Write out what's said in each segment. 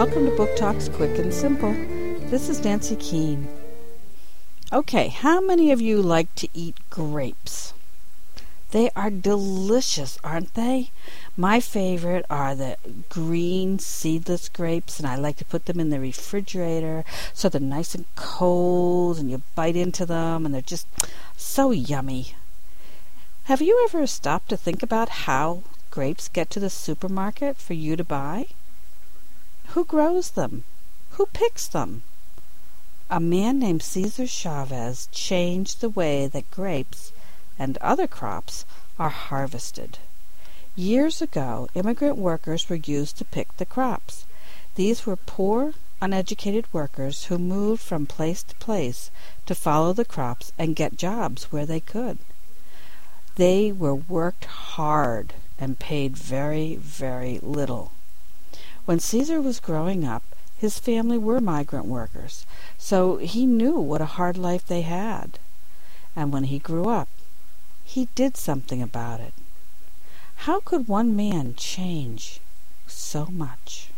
Welcome to Book Talks Quick and Simple. This is Nancy Keane. Okay, how many of you like to eat grapes? They are delicious, aren't they? My favorite are the green seedless grapes, and I like to put them in the refrigerator so they're nice and cold and you bite into them and they're just so yummy. Have you ever stopped to think about how grapes get to the supermarket for you to buy? Who grows them? Who picks them? A man named Cesar Chavez changed the way that grapes and other crops are harvested. Years ago, immigrant workers were used to pick the crops. These were poor, uneducated workers who moved from place to place to follow the crops and get jobs where they could. They were worked hard and paid very, very little. When Cesar was growing up, his family were migrant workers, so he knew what a hard life they had. And when he grew up, he did something about it. How could one man change so much?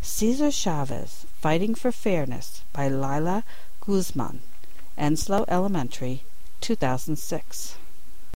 Cesar Chavez, Fighting for Fairness by Lila Guzman, Enslow Elementary, 2006.